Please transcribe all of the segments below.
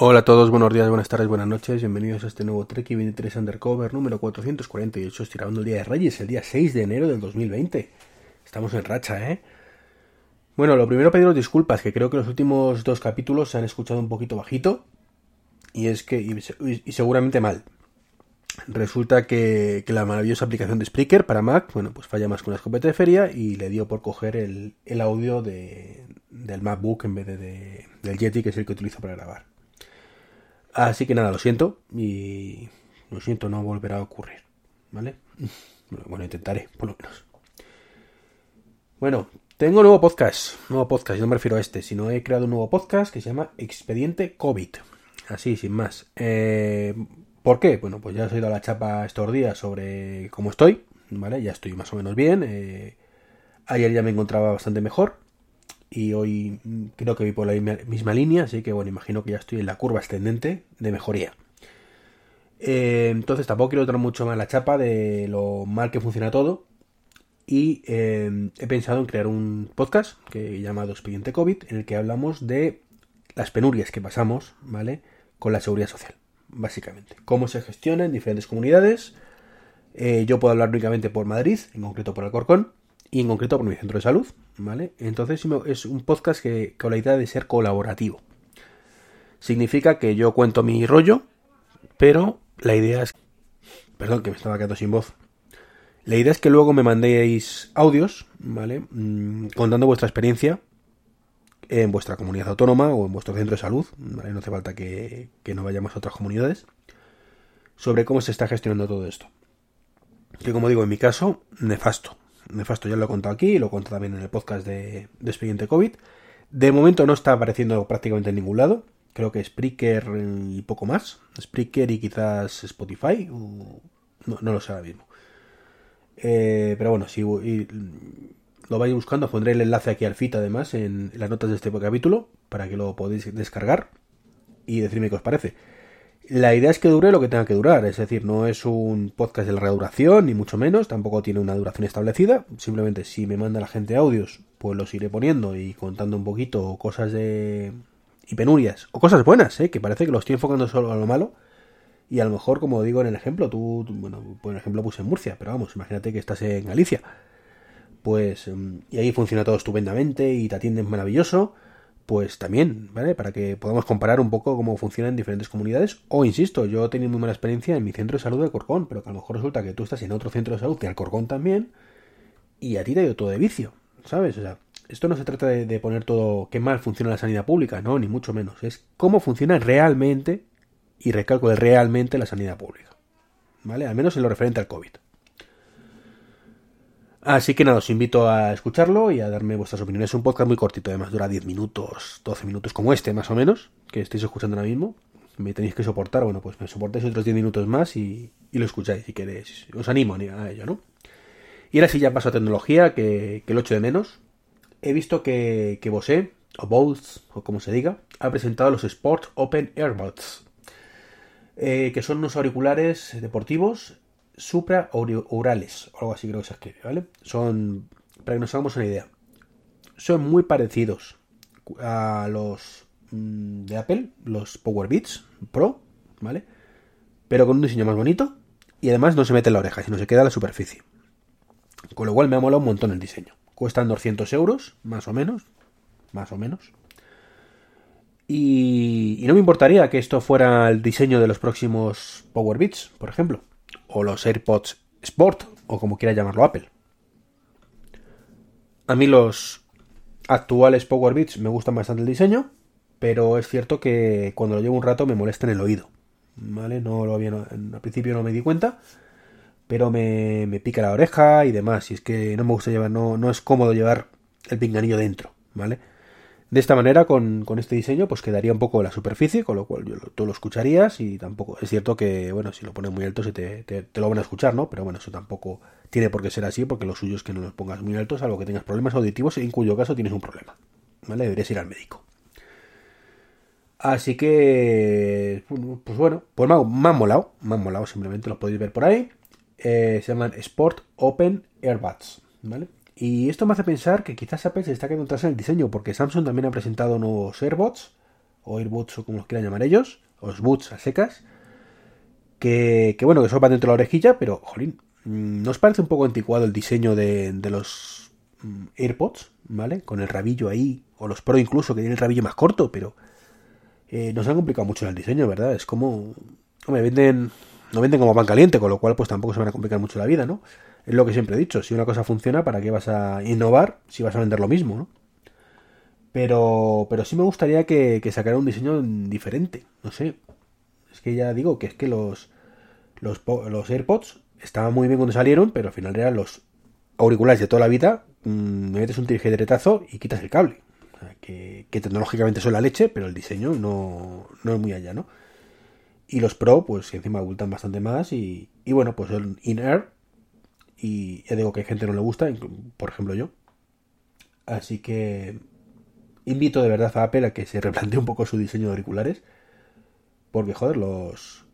Hola a todos, buenos días, buenas tardes, buenas noches, bienvenidos a este nuevo Trek 23 Undercover número 448, estirando el Día de Reyes, el día 6 de enero del 2020. Estamos en racha, ¿eh? Bueno, lo primero pediros disculpas, que creo que los últimos dos capítulos se han escuchado un poquito bajito, y es que, y, seguramente mal. Resulta que, la maravillosa aplicación de Spreaker para Mac, bueno, pues falla más que una escopeta de feria y le dio por coger el, audio de, del MacBook en vez de, del Yeti, que es el que utilizo para grabar. Así que nada, lo siento y lo siento, no volverá a ocurrir, ¿vale? Bueno, intentaré, por lo menos. Bueno, tengo nuevo podcast, nuevo podcast, no me refiero a este, sino he creado un nuevo podcast que se llama Expediente COVID. Así, sin más. Eh, ¿Por qué? Bueno, pues ya os he a la chapa estos días sobre cómo estoy, ¿vale? Ya estoy más o menos bien. Eh, ayer ya me encontraba bastante mejor y hoy creo que voy por la misma línea, así que bueno, imagino que ya estoy en la curva ascendente de mejoría. Eh, entonces tampoco quiero dar mucho más la chapa de lo mal que funciona todo y eh, he pensado en crear un podcast que he llamado Expediente COVID en el que hablamos de las penurias que pasamos, ¿vale? Con la seguridad social, básicamente. Cómo se gestiona en diferentes comunidades. Eh, yo puedo hablar únicamente por Madrid, en concreto por Alcorcón, y en concreto por mi centro de salud, ¿vale? Entonces es un podcast que con la idea de ser colaborativo. Significa que yo cuento mi rollo, pero la idea es... Perdón, que me estaba quedando sin voz. La idea es que luego me mandéis audios, ¿vale? Mm, contando vuestra experiencia en vuestra comunidad autónoma o en vuestro centro de salud, ¿vale? No hace falta que, que no vayamos a otras comunidades. Sobre cómo se está gestionando todo esto. Que como digo, en mi caso, nefasto nefasto, ya lo he contado aquí, lo he contado también en el podcast de, Expediente COVID. De momento no está apareciendo prácticamente en ningún lado. Creo que Spreaker y poco más. Spreaker y quizás Spotify. no, lo sé ahora mismo. Eh, pero bueno, si lo vais buscando, pondré el enlace aquí al fit además en las notas de este capítulo para que lo podáis descargar y decirme qué os parece. La idea es que dure lo que tenga que durar, es decir, no es un podcast de larga duración, ni mucho menos, tampoco tiene una duración establecida, simplemente si me manda la gente audios, pues los iré poniendo y contando un poquito cosas de... y penurias, o cosas buenas, ¿eh? que parece que lo estoy enfocando solo a lo malo, y a lo mejor, como digo en el ejemplo, tú, bueno, por ejemplo puse en Murcia, pero vamos, imagínate que estás en Galicia, pues, mm, y ahí funciona todo estupendamente y te atienden maravilloso, pues también, ¿vale? Para que podamos comparar un poco cómo funciona en diferentes comunidades. O, insisto, yo he tenido muy mala experiencia en mi centro de salud de Alcorcón, pero que a lo mejor resulta que tú estás en otro centro de salud de Alcorcón también, y a ti te ha ido todo de vicio, ¿sabes? O sea, esto no se trata de, poner todo qué mal funciona la sanidad pública, no, ni mucho menos. Es cómo funciona realmente, y recalco de realmente, la sanidad pública, ¿vale? Al menos en lo referente al COVID. Así que nada, os invito a escucharlo y a darme vuestras opiniones. Es un podcast muy cortito, además dura 10 minutos, 12 minutos, como este más o menos, que estáis escuchando ahora mismo. Me tenéis que soportar, bueno, pues me soportáis otros 10 minutos más y, lo escucháis si queréis. Os animo a ello, ¿no? Y ahora sí ya paso a tecnología, que, que lo echo de menos. He visto que, que Bose, o Bose, o como se diga, ha presentado los Sport Open Earbuds, eh, que son unos auriculares deportivos supraorales, o algo así creo que se escribe, ¿vale? Son, para que nos hagamos una idea, son muy parecidos a los mm, de Apple, los Power Beats Pro, ¿vale? Pero con un diseño más bonito y además no se mete en la oreja, sino se queda en la superficie. Con lo cual me ha molado un montón el diseño. Cuestan 200 euros, más o menos. Más o menos. Y, no me importaría que esto fuera el diseño de los próximos Power Beats, por ejemplo. O los AirPods Sport, o como quiera llamarlo Apple. A mí los actuales Power Beats me gustan bastante el diseño, pero es cierto que cuando lo llevo un rato me molesta en el oído. ¿Vale? No lo había, al principio no me di cuenta, pero me, me pica la oreja y demás. Y es que no me gusta llevar, no, no es cómodo llevar el pinganillo dentro, ¿vale? De esta manera, con, este diseño, pues quedaría un poco la superficie, con lo cual tú lo escucharías y tampoco... Es cierto que, bueno, si lo pones muy alto se te, lo van a escuchar, ¿no? Pero bueno, eso tampoco tiene por qué ser así, porque lo suyo es que no los pongas muy altos, algo que tengas problemas auditivos, en cuyo caso tienes un problema, ¿vale? Deberías ir al médico. Así que, pues bueno, pues me, han molado, me han molado, simplemente los podéis ver por ahí. Eh, se llaman Sport Open Airbuds, ¿vale? Y esto me hace pensar que quizás Apple se está quedando atrás en el diseño, porque Samsung también ha presentado nuevos AirBots, o AirBots o como los quieran llamar ellos, o Boots a secas, que, bueno, que son para dentro de la orejilla, pero, jolín, mm, ¿nos parece un poco anticuado el diseño de, los mm, AirPods, ¿vale? Con el rabillo ahí, o los Pro incluso, que tienen el rabillo más corto, pero eh, nos han complicado mucho el diseño, ¿verdad? Es como, me venden, no venden como pan caliente, con lo cual pues tampoco se van a complicar mucho la vida, ¿no? Es lo que siempre he dicho, si una cosa funciona, ¿para qué vas a innovar si vas a vender lo mismo, ¿no? Pero, pero sí me gustaría que, que sacara un diseño diferente, no sé. Es que ya digo que es que los, los, los AirPods estaban muy bien cuando salieron, pero al final eran los auriculares de toda la vida. Mm, me metes un retazo y quitas el cable. que, que, tecnológicamente son la leche, pero el diseño no, no es muy allá, ¿no? Y los Pro, pues encima abultan bastante más. Y, y bueno, pues el In-Air y ya digo que hay gente que no le gusta, por ejemplo yo. Así que invito de verdad a Apple a que se replantee un poco su diseño de auriculares. Porque, joder, los...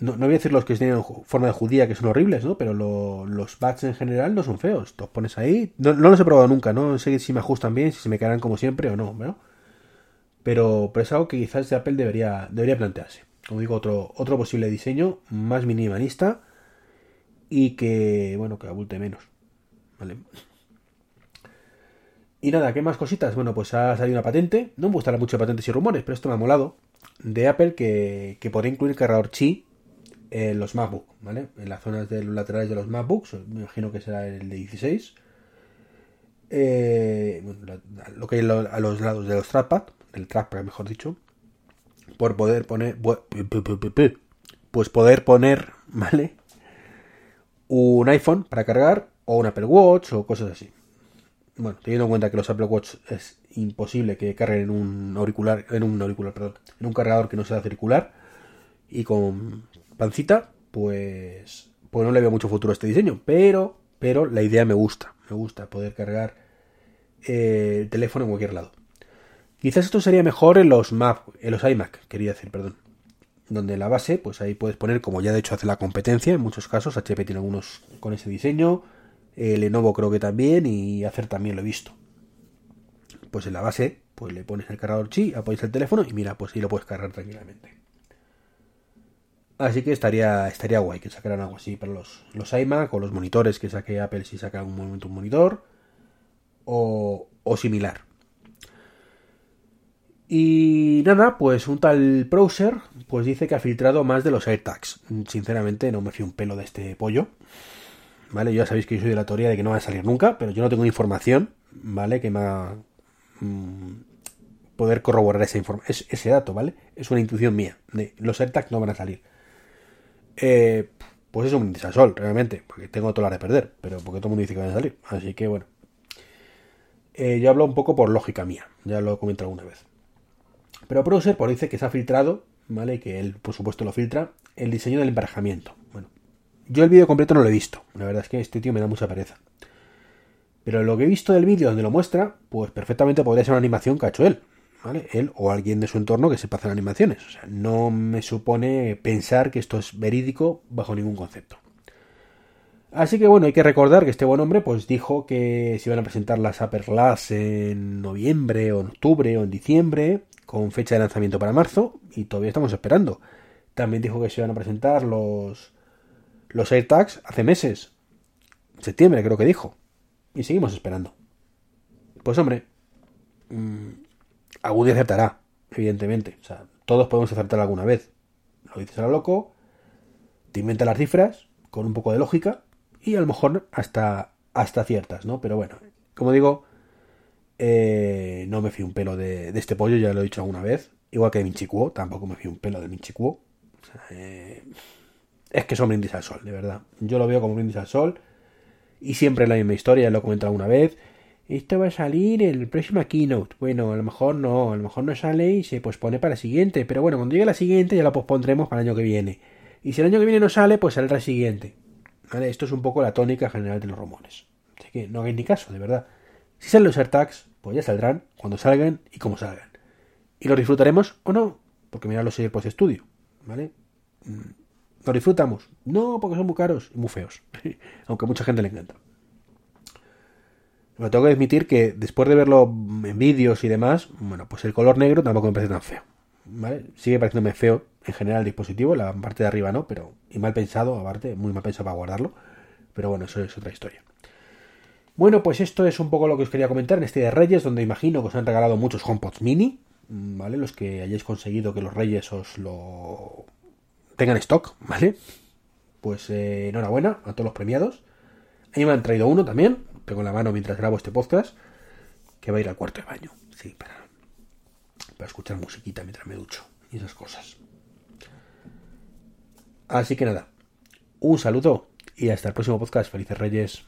No, voy a decir los que tienen forma de judía, que son horribles, ¿no? Pero los bats en general no son feos. Los pones ahí. No, los he probado nunca, ¿no? sé si me ajustan bien, si se me quedan como siempre o no, ¿no? Pero, pero es algo que quizás Apple debería, debería plantearse. Como digo, otro, otro posible diseño más minimalista y que, bueno, que abulte menos. ¿Vale? Y nada, ¿qué más cositas? Bueno, pues ha salido una patente, no me gustará mucho patentes y rumores, pero esto me ha molado, de Apple que, que podría incluir cargador Qi en los MacBook, ¿vale? En las zonas de los laterales de los MacBooks, me imagino que será el de 16. Eh, lo que hay a los lados de los trackpad, del trackpad mejor dicho, por poder poner, pues poder poner, ¿vale? Un iPhone para cargar o un Apple Watch o cosas así. Bueno, teniendo en cuenta que los Apple Watch es imposible que carguen en un auricular, en un auricular, perdón, en un cargador que no sea circular y con pancita, pues, pues no le veo mucho futuro a este diseño, pero, pero la idea me gusta, me gusta poder cargar eh, el teléfono en cualquier lado. Quizás esto sería mejor en los Mac, en los iMac, quería decir, perdón donde la base, pues ahí puedes poner, como ya de hecho hace la competencia, en muchos casos, HP tiene algunos con ese diseño, Lenovo creo que también, y Acer también lo he visto. Pues en la base, pues le pones el cargador chi, apoyas el teléfono y mira, pues ahí lo puedes cargar tranquilamente. Así que estaría, estaría guay que sacaran algo así para los, los iMac o los monitores que saque Apple si saca algún momento un monitor o, o similar. Y nada, pues un tal browser pues dice que ha filtrado más de los AirTags. Sinceramente no me fío un pelo de este pollo. ¿Vale? Ya sabéis que yo soy de la teoría de que no va a salir nunca, pero yo no tengo información, ¿vale? Que me haga mm, poder corroborar ese dato, ¿vale? Es una intuición mía. De los AirTags no van a salir. Eh, pues es un desasol, realmente, porque tengo toda la de perder, pero porque todo el mundo dice que van a salir. Así que bueno. Eh, yo hablo un poco por lógica mía, ya lo he comentado alguna vez. Pero Browser por dice que se ha filtrado, ¿vale? Que él, por supuesto, lo filtra, el diseño del emparejamiento. Bueno, yo el vídeo completo no lo he visto. La verdad es que este tío me da mucha pereza. Pero lo que he visto del vídeo donde lo muestra, pues perfectamente podría ser una animación que ha hecho él. ¿Vale? Él o alguien de su entorno que sepa hacer animaciones. O sea, no me supone pensar que esto es verídico bajo ningún concepto. Así que bueno, hay que recordar que este buen hombre pues dijo que se iban a presentar las Upper Glass en noviembre o en octubre o en diciembre con fecha de lanzamiento para marzo y todavía estamos esperando. También dijo que se iban a presentar los, los AirTags hace meses. Septiembre creo que dijo. y seguimos esperando. Pues hombre, mmm, algún día acertará, evidentemente. O sea, todos podemos acertar alguna vez. Lo dices a lo loco, te inventa las cifras con un poco de lógica y a lo mejor hasta, hasta ciertas, ¿no? Pero bueno, como digo, eh, no me fío un pelo de, este pollo, ya lo he dicho alguna vez. Igual que de Minchicuo, tampoco me fío un pelo de Minchicuo. O sea, eh, es que son brindis al sol, de verdad. Yo lo veo como brindis al sol. Y siempre la misma historia, lo he comentado alguna vez. Esto va a salir el próximo keynote. Bueno, a lo mejor no, a lo mejor no sale y se pospone para la siguiente. Pero bueno, cuando llegue la siguiente ya la pospondremos para el año que viene. Y si el año que viene no sale, pues saldrá el siguiente. ¿Vale? Esto es un poco la tónica general de los rumores. Así que no hagáis ni caso, de verdad. Si salen los AirTags, pues ya saldrán cuando salgan y como salgan. Y los disfrutaremos o no, porque mirad los AirPods Studio, ¿vale? ¿Los disfrutamos? No, porque son muy caros y muy feos. Aunque a mucha gente le encanta. Me tengo que admitir que después de verlo en vídeos y demás, bueno, pues el color negro tampoco me parece tan feo. ¿Vale? Sigue pareciéndome feo en general el dispositivo, la parte de arriba no, pero y mal pensado, aparte, muy mal pensado para guardarlo. Pero bueno, eso es otra historia. Bueno, pues esto es un poco lo que os quería comentar en este de Reyes, donde imagino que os han regalado muchos HomePods mini, ¿vale? Los que hayáis conseguido que los Reyes os lo tengan stock, ¿vale? Pues eh, enhorabuena a todos los premiados. A mí me han traído uno también, tengo en la mano mientras grabo este podcast, que va a ir al cuarto de baño, sí, para, para escuchar musiquita mientras me ducho y esas cosas. Así que nada, un saludo y hasta el próximo podcast. Felices Reyes.